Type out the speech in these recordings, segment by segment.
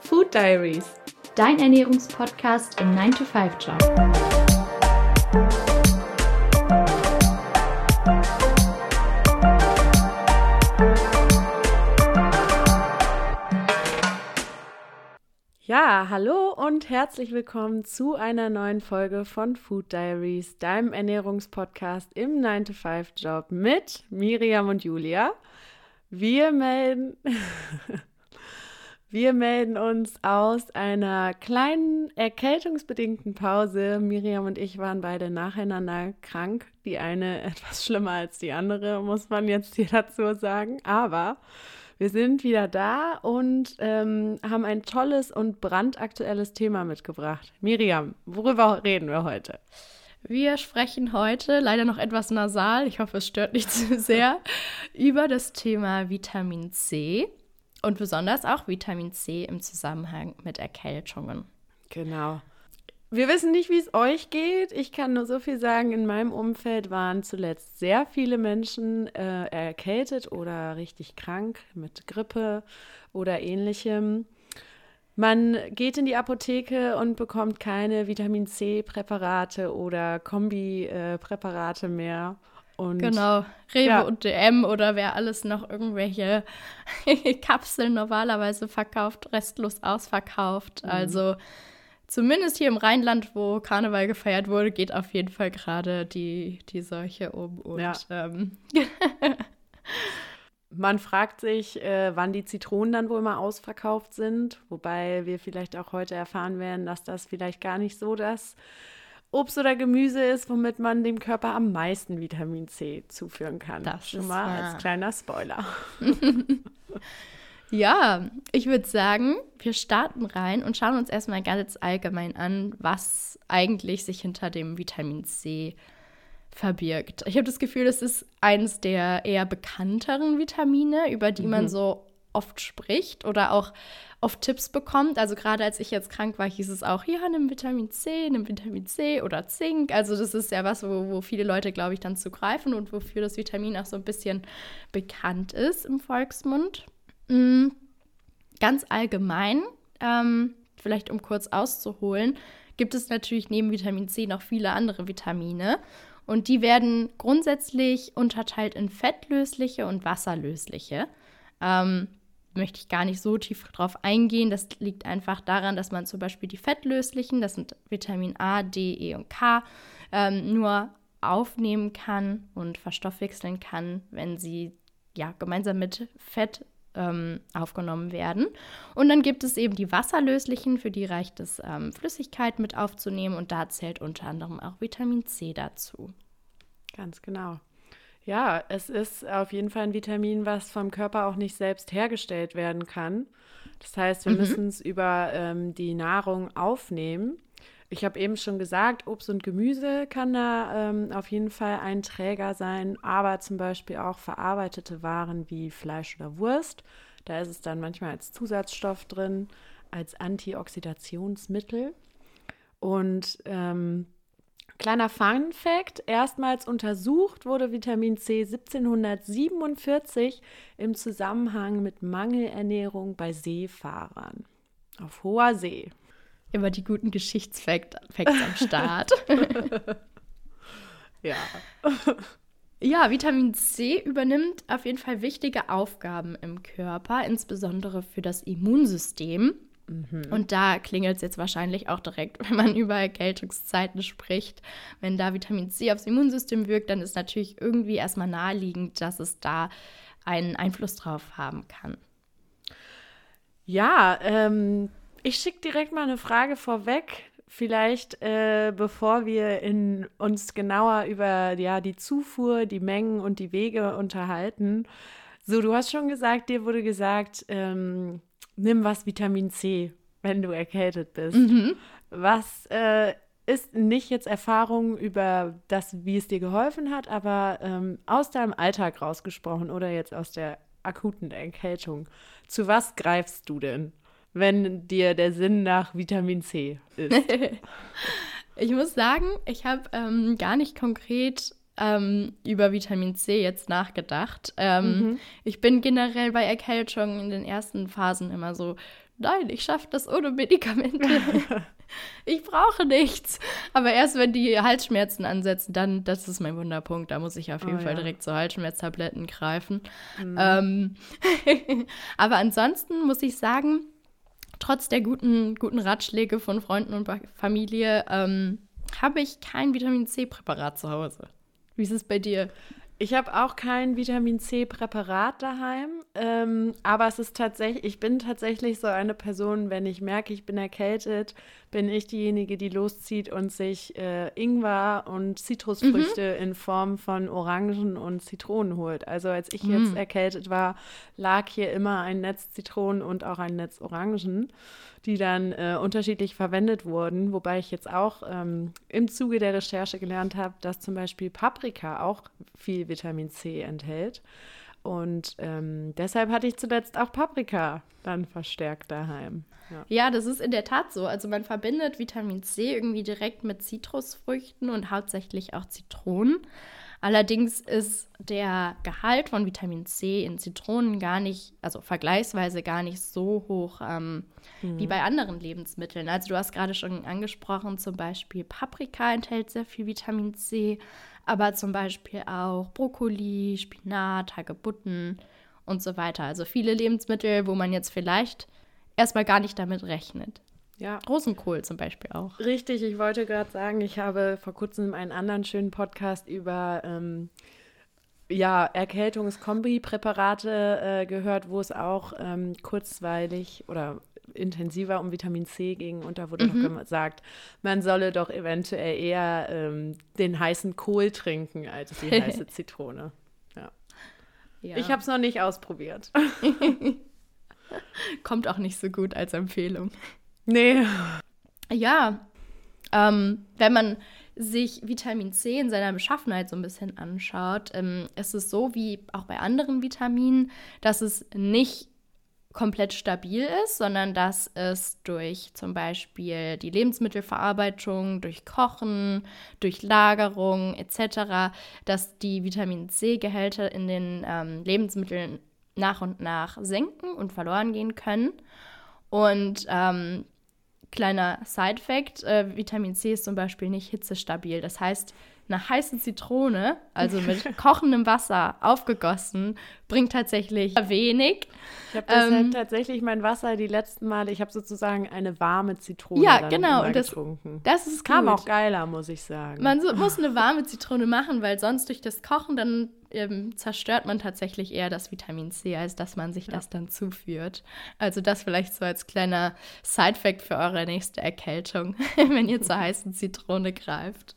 Food Diaries, dein Ernährungspodcast im 9-to-5-Job. Ja, hallo und herzlich willkommen zu einer neuen Folge von Food Diaries, deinem Ernährungspodcast im 9-to-5-Job mit Miriam und Julia. Wir melden, wir melden uns aus einer kleinen erkältungsbedingten Pause. Miriam und ich waren beide nacheinander krank. Die eine etwas schlimmer als die andere, muss man jetzt hier dazu sagen. Aber wir sind wieder da und ähm, haben ein tolles und brandaktuelles Thema mitgebracht. Miriam, worüber reden wir heute? Wir sprechen heute, leider noch etwas nasal, ich hoffe, es stört nicht zu sehr, über das Thema Vitamin C und besonders auch Vitamin C im Zusammenhang mit Erkältungen. Genau. Wir wissen nicht, wie es euch geht. Ich kann nur so viel sagen, in meinem Umfeld waren zuletzt sehr viele Menschen äh, erkältet oder richtig krank mit Grippe oder ähnlichem. Man geht in die Apotheke und bekommt keine Vitamin C-Präparate oder Kombi-Präparate mehr. Und, genau, Rewe ja. und DM oder wer alles noch irgendwelche Kapseln normalerweise verkauft, restlos ausverkauft. Mhm. Also zumindest hier im Rheinland, wo Karneval gefeiert wurde, geht auf jeden Fall gerade die, die Seuche um. Und, ja. ähm, Man fragt sich, äh, wann die Zitronen dann wohl mal ausverkauft sind, wobei wir vielleicht auch heute erfahren werden, dass das vielleicht gar nicht so das Obst oder Gemüse ist, womit man dem Körper am meisten Vitamin C zuführen kann. Das schon mal wahr. als kleiner Spoiler. Ja, ich würde sagen, wir starten rein und schauen uns erstmal ganz allgemein an, was eigentlich sich hinter dem Vitamin C verbirgt. Ich habe das Gefühl, es ist eines der eher bekannteren Vitamine, über die mhm. man so oft spricht oder auch oft Tipps bekommt. Also gerade als ich jetzt krank war, hieß es auch, ja, nimm Vitamin C, nimm Vitamin C oder Zink. Also das ist ja was, wo, wo viele Leute, glaube ich, dann zugreifen und wofür das Vitamin auch so ein bisschen bekannt ist im Volksmund. Mhm. Ganz allgemein, ähm, vielleicht um kurz auszuholen, gibt es natürlich neben Vitamin C noch viele andere Vitamine. Und die werden grundsätzlich unterteilt in fettlösliche und wasserlösliche. Ähm, möchte ich gar nicht so tief drauf eingehen. Das liegt einfach daran, dass man zum Beispiel die fettlöslichen, das sind Vitamin A, D, E und K, ähm, nur aufnehmen kann und verstoffwechseln kann, wenn sie ja gemeinsam mit Fett ähm, aufgenommen werden. Und dann gibt es eben die wasserlöslichen, für die reicht es, ähm, Flüssigkeit mit aufzunehmen. Und da zählt unter anderem auch Vitamin C dazu. Ganz genau. Ja, es ist auf jeden Fall ein Vitamin, was vom Körper auch nicht selbst hergestellt werden kann. Das heißt, wir mhm. müssen es über ähm, die Nahrung aufnehmen. Ich habe eben schon gesagt, Obst und Gemüse kann da ähm, auf jeden Fall ein Träger sein, aber zum Beispiel auch verarbeitete Waren wie Fleisch oder Wurst. Da ist es dann manchmal als Zusatzstoff drin, als Antioxidationsmittel. Und ähm, kleiner Fun Fact: Erstmals untersucht wurde Vitamin C 1747 im Zusammenhang mit Mangelernährung bei Seefahrern auf hoher See. Immer die guten Geschichtsfacts am Start. ja. Ja, Vitamin C übernimmt auf jeden Fall wichtige Aufgaben im Körper, insbesondere für das Immunsystem. Mhm. Und da klingelt es jetzt wahrscheinlich auch direkt, wenn man über Erkältungszeiten spricht. Wenn da Vitamin C aufs Immunsystem wirkt, dann ist natürlich irgendwie erstmal naheliegend, dass es da einen Einfluss drauf haben kann. Ja, ähm, ich schicke direkt mal eine Frage vorweg. Vielleicht, äh, bevor wir in, uns genauer über ja, die Zufuhr, die Mengen und die Wege unterhalten. So, du hast schon gesagt, dir wurde gesagt, ähm, nimm was Vitamin C, wenn du erkältet bist. Mhm. Was äh, ist nicht jetzt Erfahrung über das, wie es dir geholfen hat, aber ähm, aus deinem Alltag rausgesprochen oder jetzt aus der akuten Erkältung. Zu was greifst du denn? Wenn dir der Sinn nach Vitamin C ist? ich muss sagen, ich habe ähm, gar nicht konkret ähm, über Vitamin C jetzt nachgedacht. Ähm, mhm. Ich bin generell bei Erkältungen in den ersten Phasen immer so, nein, ich schaffe das ohne Medikamente. ich brauche nichts. Aber erst wenn die Halsschmerzen ansetzen, dann, das ist mein Wunderpunkt. Da muss ich auf jeden oh, Fall ja. direkt zu Halsschmerztabletten greifen. Mhm. Ähm, aber ansonsten muss ich sagen, trotz der guten, guten Ratschläge von Freunden und Familie, ähm, habe ich kein Vitamin C-Präparat zu Hause. Wie ist es bei dir? Ich habe auch kein Vitamin C-Präparat daheim, ähm, aber es ist tatsächlich, ich bin tatsächlich so eine Person, wenn ich merke, ich bin erkältet, bin ich diejenige, die loszieht und sich äh, Ingwer und Zitrusfrüchte mhm. in Form von Orangen und Zitronen holt. Also als ich mhm. jetzt erkältet war, lag hier immer ein Netz Zitronen und auch ein Netz Orangen die dann äh, unterschiedlich verwendet wurden, wobei ich jetzt auch ähm, im Zuge der Recherche gelernt habe, dass zum Beispiel Paprika auch viel Vitamin C enthält. Und ähm, deshalb hatte ich zuletzt auch Paprika dann verstärkt daheim. Ja. ja. das ist in der Tat so. Also man verbindet Vitamin C irgendwie direkt mit Zitrusfrüchten und hauptsächlich auch Zitronen. Allerdings ist der Gehalt von Vitamin C in Zitronen gar nicht, also vergleichsweise gar nicht so hoch ähm, mhm. wie bei anderen Lebensmitteln. Also du hast gerade schon angesprochen, zum Beispiel Paprika enthält sehr viel Vitamin C, aber zum Beispiel auch Brokkoli, Spinat, Hagebutten und so weiter. Also viele Lebensmittel, wo man jetzt vielleicht erstmal gar nicht damit rechnet. Ja. Rosenkohl zum Beispiel auch. Richtig, ich wollte gerade sagen, ich habe vor kurzem einen anderen schönen Podcast über ähm, ja, Erkältungskombi-Präparate äh, gehört, wo es auch ähm, kurzweilig oder intensiver um Vitamin C ging und da wurde mhm. noch gesagt, man solle doch eventuell eher ähm, den heißen Kohl trinken als die heiße Zitrone. Ja. ja. Ich habe es noch nicht ausprobiert. Kommt auch nicht so gut als Empfehlung. Nee. Ja, ähm, wenn man sich Vitamin C in seiner Beschaffenheit so ein bisschen anschaut, ähm, ist es so wie auch bei anderen Vitaminen, dass es nicht komplett stabil ist, sondern dass es durch zum Beispiel die Lebensmittelverarbeitung, durch Kochen, durch Lagerung etc., dass die Vitamin C-Gehälter in den ähm, Lebensmitteln nach und nach senken und verloren gehen können. Und ähm, Kleiner Side-Fact: äh, Vitamin C ist zum Beispiel nicht hitzestabil. Das heißt, eine heiße Zitrone, also mit kochendem Wasser aufgegossen, bringt tatsächlich wenig. Ich habe ähm, tatsächlich mein Wasser die letzten Male, ich habe sozusagen eine warme Zitrone ja, genau, und das, getrunken. Das ist Kam gut. auch geiler, muss ich sagen. Man so, muss eine warme Zitrone machen, weil sonst durch das Kochen dann ähm, zerstört man tatsächlich eher das Vitamin C, als dass man sich ja. das dann zuführt. Also das vielleicht so als kleiner Side-Fact für eure nächste Erkältung, wenn ihr zur heißen Zitrone greift.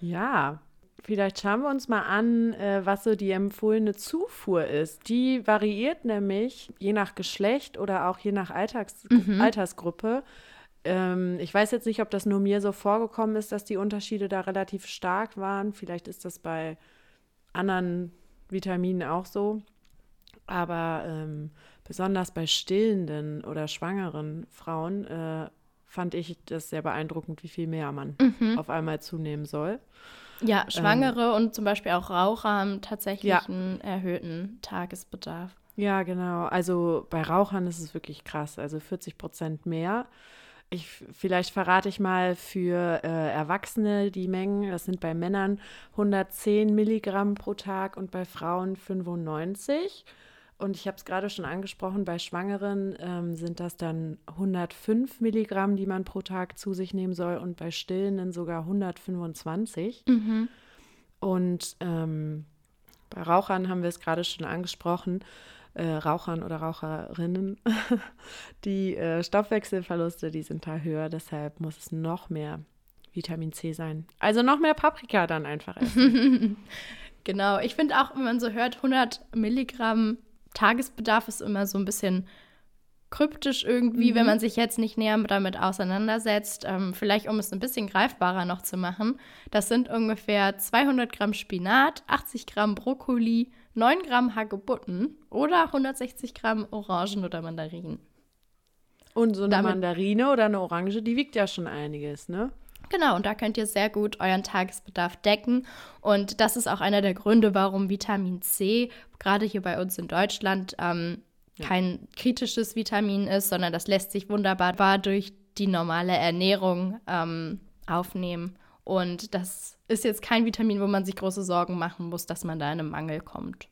Ja, vielleicht schauen wir uns mal an, äh, was so die empfohlene Zufuhr ist. Die variiert nämlich je nach Geschlecht oder auch je nach Alltags mhm. Altersgruppe. Ähm, ich weiß jetzt nicht, ob das nur mir so vorgekommen ist, dass die Unterschiede da relativ stark waren. Vielleicht ist das bei anderen Vitaminen auch so. Aber ähm, besonders bei stillenden oder schwangeren Frauen äh, fand ich das sehr beeindruckend, wie viel mehr man mhm. auf einmal zunehmen soll. Ja, ähm, Schwangere ähm, und zum Beispiel auch Raucher haben tatsächlich ja. einen erhöhten Tagesbedarf. Ja, genau. Also bei Rauchern ist es wirklich krass. Also 40 Prozent mehr. Ich, vielleicht verrate ich mal für äh, Erwachsene die Mengen. Das sind bei Männern 110 Milligramm pro Tag und bei Frauen 95. Und ich habe es gerade schon angesprochen, bei Schwangeren ähm, sind das dann 105 Milligramm, die man pro Tag zu sich nehmen soll und bei Stillenden sogar 125. Mhm. Und ähm, bei Rauchern haben wir es gerade schon angesprochen äh, Rauchern oder Raucherinnen, die äh, Stoffwechselverluste, die sind da höher, deshalb muss es noch mehr Vitamin C sein. Also noch mehr Paprika dann einfach essen. genau, ich finde auch, wenn man so hört, 100 Milligramm Tagesbedarf ist immer so ein bisschen kryptisch irgendwie, mhm. wenn man sich jetzt nicht näher damit auseinandersetzt. Ähm, vielleicht, um es ein bisschen greifbarer noch zu machen. Das sind ungefähr 200 Gramm Spinat, 80 Gramm Brokkoli, 9 Gramm Hagebutten oder 160 Gramm Orangen oder Mandarinen. Und so eine Damit, Mandarine oder eine Orange, die wiegt ja schon einiges, ne? Genau, und da könnt ihr sehr gut euren Tagesbedarf decken. Und das ist auch einer der Gründe, warum Vitamin C, gerade hier bei uns in Deutschland, ähm, ja. kein kritisches Vitamin ist, sondern das lässt sich wunderbar durch die normale Ernährung ähm, aufnehmen. Und das ist jetzt kein Vitamin, wo man sich große Sorgen machen muss, dass man da in einen Mangel kommt.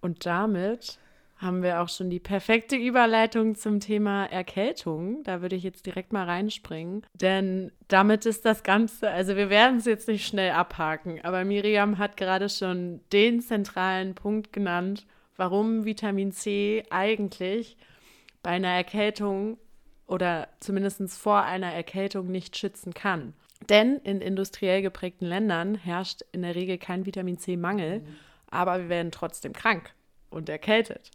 Und damit haben wir auch schon die perfekte Überleitung zum Thema Erkältung. Da würde ich jetzt direkt mal reinspringen. Denn damit ist das Ganze, also wir werden es jetzt nicht schnell abhaken, aber Miriam hat gerade schon den zentralen Punkt genannt, warum Vitamin C eigentlich bei einer Erkältung oder zumindest vor einer Erkältung nicht schützen kann. Denn in industriell geprägten Ländern herrscht in der Regel kein Vitamin C-Mangel, mhm. aber wir werden trotzdem krank und erkältet.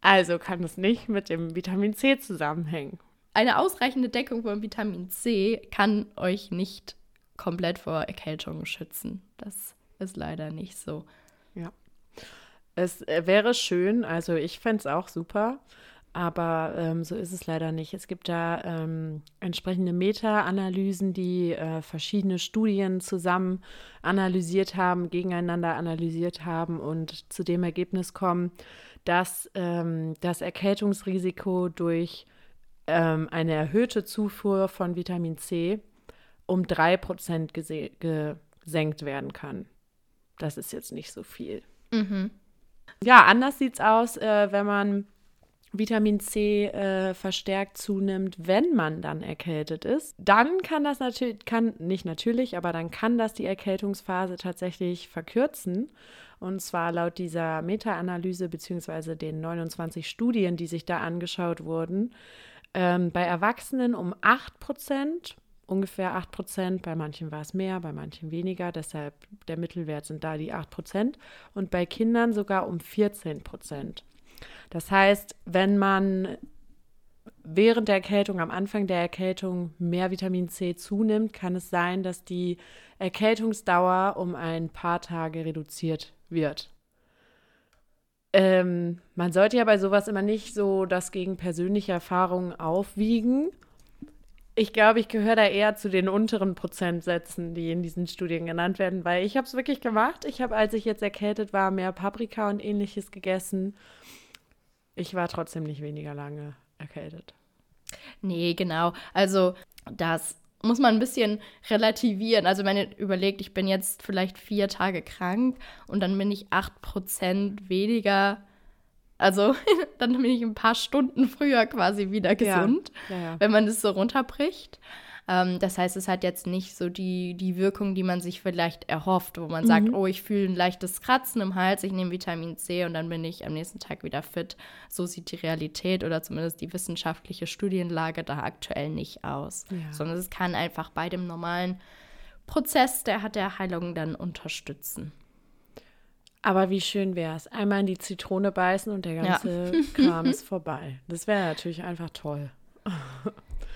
Also kann es nicht mit dem Vitamin C zusammenhängen. Eine ausreichende Deckung von Vitamin C kann euch nicht komplett vor Erkältungen schützen. Das ist leider nicht so. Ja. Es äh, wäre schön, also ich fände es auch super, aber ähm, so ist es leider nicht. Es gibt da ähm, entsprechende Meta-Analysen, die äh, verschiedene Studien zusammen analysiert haben, gegeneinander analysiert haben und zu dem Ergebnis kommen, dass ähm, das Erkältungsrisiko durch ähm, eine erhöhte Zufuhr von Vitamin C um 3% gesenkt werden kann. Das ist jetzt nicht so viel. Mhm. Ja, anders sieht es aus, äh, wenn man Vitamin C äh, verstärkt zunimmt, wenn man dann erkältet ist, dann kann das natürlich, kann nicht natürlich, aber dann kann das die Erkältungsphase tatsächlich verkürzen. Und zwar laut dieser Meta-Analyse beziehungsweise den 29 Studien, die sich da angeschaut wurden, ähm, bei Erwachsenen um 8 Prozent, ungefähr 8 Prozent, bei manchen war es mehr, bei manchen weniger, deshalb der Mittelwert sind da die 8 Prozent und bei Kindern sogar um 14 Prozent. Das heißt, wenn man während der Erkältung, am Anfang der Erkältung mehr Vitamin C zunimmt, kann es sein, dass die Erkältungsdauer um ein paar Tage reduziert wird. Ähm, man sollte ja bei sowas immer nicht so das gegen persönliche Erfahrungen aufwiegen. Ich glaube, ich gehöre da eher zu den unteren Prozentsätzen, die in diesen Studien genannt werden, weil ich habe es wirklich gemacht. Ich habe, als ich jetzt erkältet war, mehr Paprika und ähnliches gegessen ich war trotzdem nicht weniger lange erkältet. Nee, genau. Also das muss man ein bisschen relativieren. Also wenn ihr überlegt, ich bin jetzt vielleicht vier Tage krank und dann bin ich acht Prozent weniger. Also dann bin ich ein paar Stunden früher quasi wieder gesund, ja. Ja, ja. wenn man das so runterbricht. Ähm, das heißt, es hat jetzt nicht so die, die Wirkung, die man sich vielleicht erhofft, wo man mhm. sagt, oh, ich fühle ein leichtes Kratzen im Hals, ich nehme Vitamin C und dann bin ich am nächsten Tag wieder fit. So sieht die Realität oder zumindest die wissenschaftliche Studienlage da aktuell nicht aus. Ja. Sondern es kann einfach bei dem normalen Prozess der, der Heilung dann unterstützen. Aber wie schön wäre es. Einmal in die Zitrone beißen und der ganze ja. Kram ist vorbei. Das wäre natürlich einfach toll.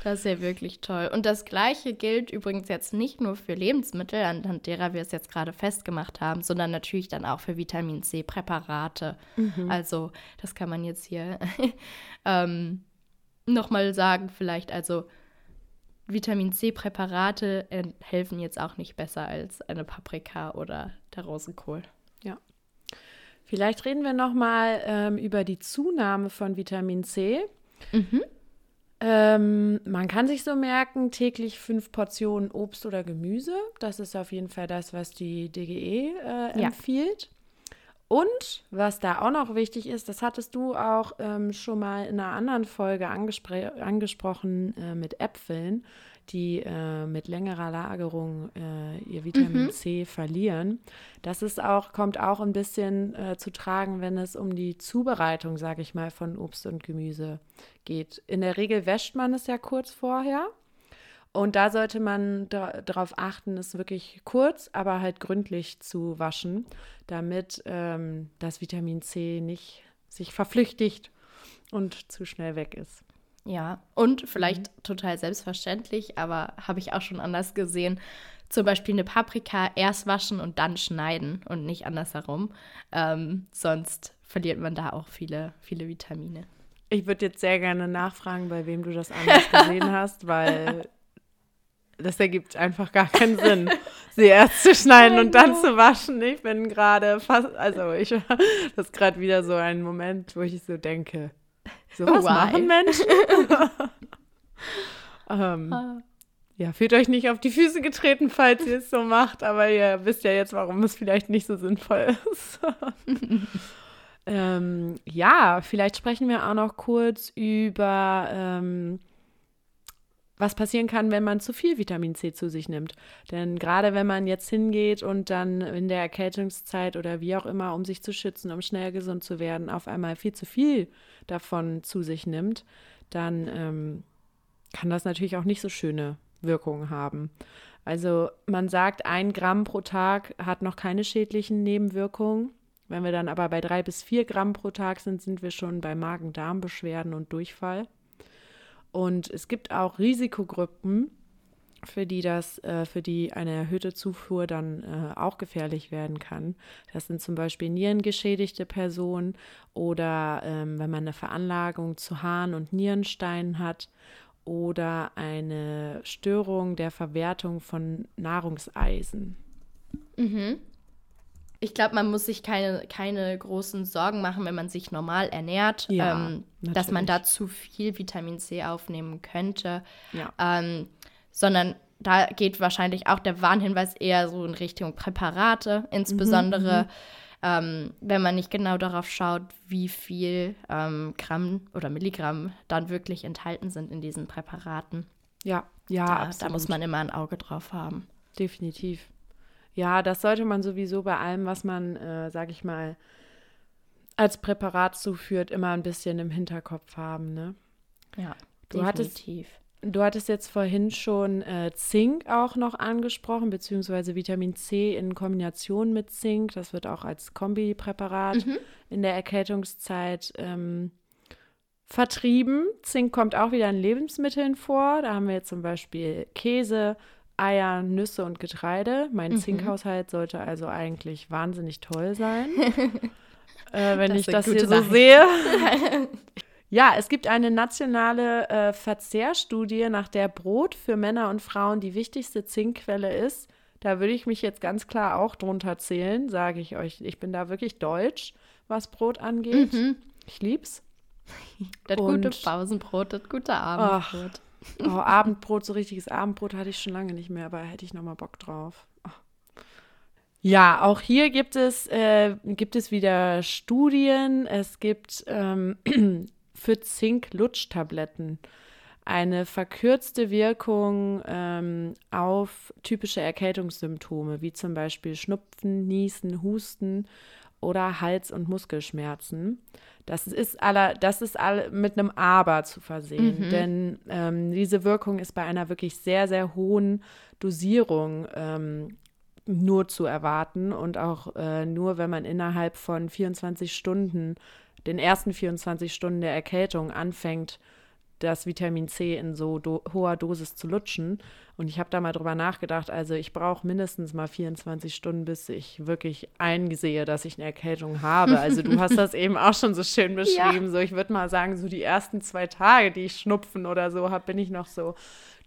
Das ist ja wirklich toll. Und das Gleiche gilt übrigens jetzt nicht nur für Lebensmittel, anhand derer wir es jetzt gerade festgemacht haben, sondern natürlich dann auch für Vitamin C-Präparate. Mhm. Also, das kann man jetzt hier ähm, nochmal sagen, vielleicht. Also, Vitamin C-Präparate helfen jetzt auch nicht besser als eine Paprika oder der Rosenkohl. Ja. Vielleicht reden wir nochmal ähm, über die Zunahme von Vitamin C. Mhm. Ähm, man kann sich so merken, täglich fünf Portionen Obst oder Gemüse. Das ist auf jeden Fall das, was die DGE äh, empfiehlt. Und was da auch noch wichtig ist, das hattest du auch ähm, schon mal in einer anderen Folge angespr angesprochen äh, mit Äpfeln die äh, mit längerer Lagerung äh, ihr Vitamin mhm. C verlieren. Das ist auch, kommt auch ein bisschen äh, zu tragen, wenn es um die Zubereitung, sage ich mal, von Obst und Gemüse geht. In der Regel wäscht man es ja kurz vorher. Und da sollte man darauf achten, es wirklich kurz, aber halt gründlich zu waschen, damit ähm, das Vitamin C nicht sich verflüchtigt und zu schnell weg ist. Ja, und vielleicht mhm. total selbstverständlich, aber habe ich auch schon anders gesehen. Zum Beispiel eine Paprika erst waschen und dann schneiden und nicht andersherum. Ähm, sonst verliert man da auch viele, viele Vitamine. Ich würde jetzt sehr gerne nachfragen, bei wem du das anders gesehen hast, weil das ergibt einfach gar keinen Sinn, sie erst zu schneiden und dann zu waschen. Ich bin gerade fast, also ich, das ist gerade wieder so ein Moment, wo ich so denke, so was machen Menschen? ähm, ah. ja, fühlt euch nicht auf die Füße getreten, falls ihr es so macht, aber ihr wisst ja jetzt, warum es vielleicht nicht so sinnvoll ist. ähm, ja, vielleicht sprechen wir auch noch kurz über ähm, was passieren kann, wenn man zu viel Vitamin C zu sich nimmt. Denn gerade wenn man jetzt hingeht und dann in der Erkältungszeit oder wie auch immer, um sich zu schützen, um schnell gesund zu werden, auf einmal viel zu viel davon zu sich nimmt, dann ähm, kann das natürlich auch nicht so schöne Wirkungen haben. Also man sagt, ein Gramm pro Tag hat noch keine schädlichen Nebenwirkungen. Wenn wir dann aber bei drei bis vier Gramm pro Tag sind, sind wir schon bei Magen-Darm-Beschwerden und Durchfall. Und es gibt auch Risikogruppen, für die das, äh, für die eine erhöhte Zufuhr dann äh, auch gefährlich werden kann. Das sind zum Beispiel nierengeschädigte Personen oder ähm, wenn man eine Veranlagung zu Harn- und Nierensteinen hat oder eine Störung der Verwertung von Nahrungseisen. Mhm ich glaube, man muss sich keine, keine großen Sorgen machen, wenn man sich normal ernährt, ja, ähm, dass man da zu viel Vitamin C aufnehmen könnte. Ja. Ähm, sondern da geht wahrscheinlich auch der Warnhinweis eher so in Richtung Präparate, insbesondere mhm, mhm. ähm, wenn man nicht genau darauf schaut, wie viel ähm, Gramm oder Milligramm dann wirklich enthalten sind in diesen Präparaten. Ja, ja, da, da muss man immer ein Auge drauf haben. Definitiv. Ja, das sollte man sowieso bei allem, was man, äh, sag ich mal, als Präparat zuführt, immer ein bisschen im Hinterkopf haben, ne? Ja, du definitiv. Hattest, du hattest jetzt vorhin schon äh, Zink auch noch angesprochen, beziehungsweise Vitamin C in Kombination mit Zink. Das wird auch als Kombipräparat mhm. in der Erkältungszeit ähm, vertrieben. Zink kommt auch wieder in Lebensmitteln vor. Da haben wir jetzt zum Beispiel Käse, Eier, Nüsse und Getreide. Mein mhm. Zinkhaushalt sollte also eigentlich wahnsinnig toll sein, äh, wenn das ich das hier so sehe. ja, es gibt eine nationale äh, Verzehrstudie, nach der Brot für Männer und Frauen die wichtigste Zinkquelle ist. Da würde ich mich jetzt ganz klar auch drunter zählen, sage ich euch. Ich bin da wirklich deutsch, was Brot angeht. Mhm. Ich lieb's. Das und, gute Pausenbrot, das gute Abendbrot. Ach, Oh, Abendbrot, so richtiges Abendbrot hatte ich schon lange nicht mehr, aber hätte ich noch mal Bock drauf. Oh. Ja, auch hier gibt es, äh, gibt es wieder Studien. Es gibt ähm, für Zink Lutschtabletten eine verkürzte Wirkung ähm, auf typische Erkältungssymptome, wie zum Beispiel Schnupfen, Niesen, Husten oder Hals- und Muskelschmerzen. Das ist aller, das ist all mit einem Aber zu versehen, mhm. denn ähm, diese Wirkung ist bei einer wirklich sehr, sehr hohen Dosierung ähm, nur zu erwarten und auch äh, nur, wenn man innerhalb von 24 Stunden, den ersten 24 Stunden der Erkältung anfängt, das Vitamin C in so do hoher Dosis zu lutschen. Und ich habe da mal drüber nachgedacht, also ich brauche mindestens mal 24 Stunden, bis ich wirklich einsehe, dass ich eine Erkältung habe. Also du hast das eben auch schon so schön beschrieben. Ja. So, ich würde mal sagen, so die ersten zwei Tage, die ich Schnupfen oder so habe, bin ich noch so.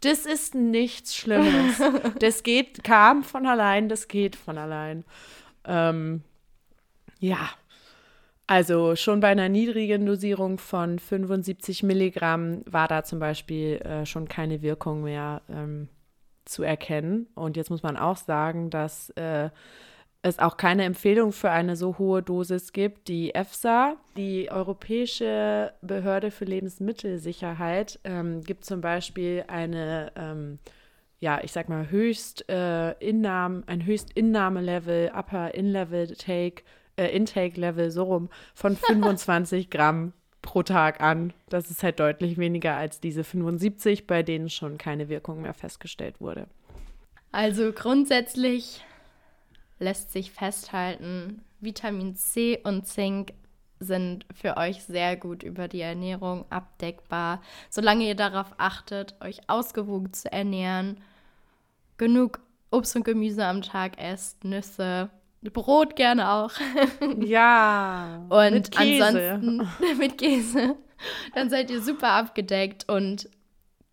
Das ist nichts Schlimmes. Das geht, kam von allein, das geht von allein. Ähm, ja, also schon bei einer niedrigen Dosierung von 75 Milligramm war da zum Beispiel äh, schon keine Wirkung mehr ähm, zu erkennen. Und jetzt muss man auch sagen, dass äh, es auch keine Empfehlung für eine so hohe Dosis gibt. Die EFSA, die Europäische Behörde für Lebensmittelsicherheit, ähm, gibt zum Beispiel eine, ähm, ja, ich sag mal, höchst äh, Innahme, ein höchst Innahmelevel, Upper In-Level Take äh, Intake-Level so rum von 25 Gramm pro Tag an. Das ist halt deutlich weniger als diese 75, bei denen schon keine Wirkung mehr festgestellt wurde. Also grundsätzlich lässt sich festhalten, Vitamin C und Zink sind für euch sehr gut über die Ernährung abdeckbar, solange ihr darauf achtet, euch ausgewogen zu ernähren, genug Obst und Gemüse am Tag esst, Nüsse, Brot gerne auch. Ja. und mit Käse. ansonsten mit Käse. Dann seid ihr super abgedeckt und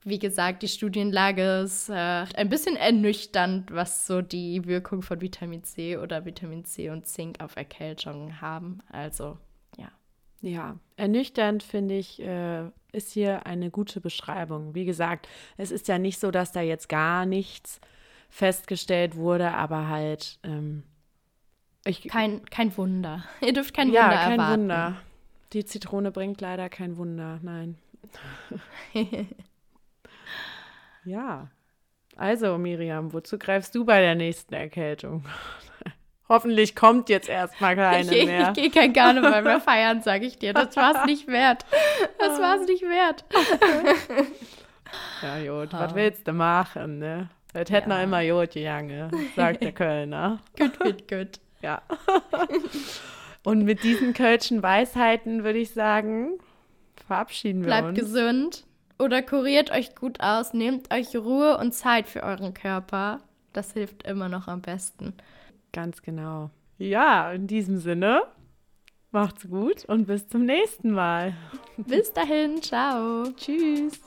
wie gesagt, die Studienlage ist äh, ein bisschen ernüchternd, was so die Wirkung von Vitamin C oder Vitamin C und Zink auf Erkältung haben. Also, ja. Ja, ernüchternd finde ich, äh, ist hier eine gute Beschreibung. Wie gesagt, es ist ja nicht so, dass da jetzt gar nichts festgestellt wurde, aber halt. Ähm, ich, kein, kein Wunder. Ihr dürft kein ja, Wunder kein erwarten. Wunder. Die Zitrone bringt leider kein Wunder, nein. ja. Also, Miriam, wozu greifst du bei der nächsten Erkältung? Hoffentlich kommt jetzt erstmal keine ich, mehr. Ich gehe kein Karneval mehr feiern, sage ich dir. Das war es nicht wert. Das war es nicht wert. ja, Jod, was willst du machen, ne? Das hätte ja. noch immer Jod gegangen, sagt der Kölner. gut, gut, gut. Ja. Und mit diesen kölschen Weisheiten würde ich sagen, verabschieden wir Bleibt uns. Bleibt gesund oder kuriert euch gut aus, nehmt euch Ruhe und Zeit für euren Körper. Das hilft immer noch am besten. Ganz genau. Ja, in diesem Sinne, macht's gut und bis zum nächsten Mal. Bis dahin, ciao. Tschüss.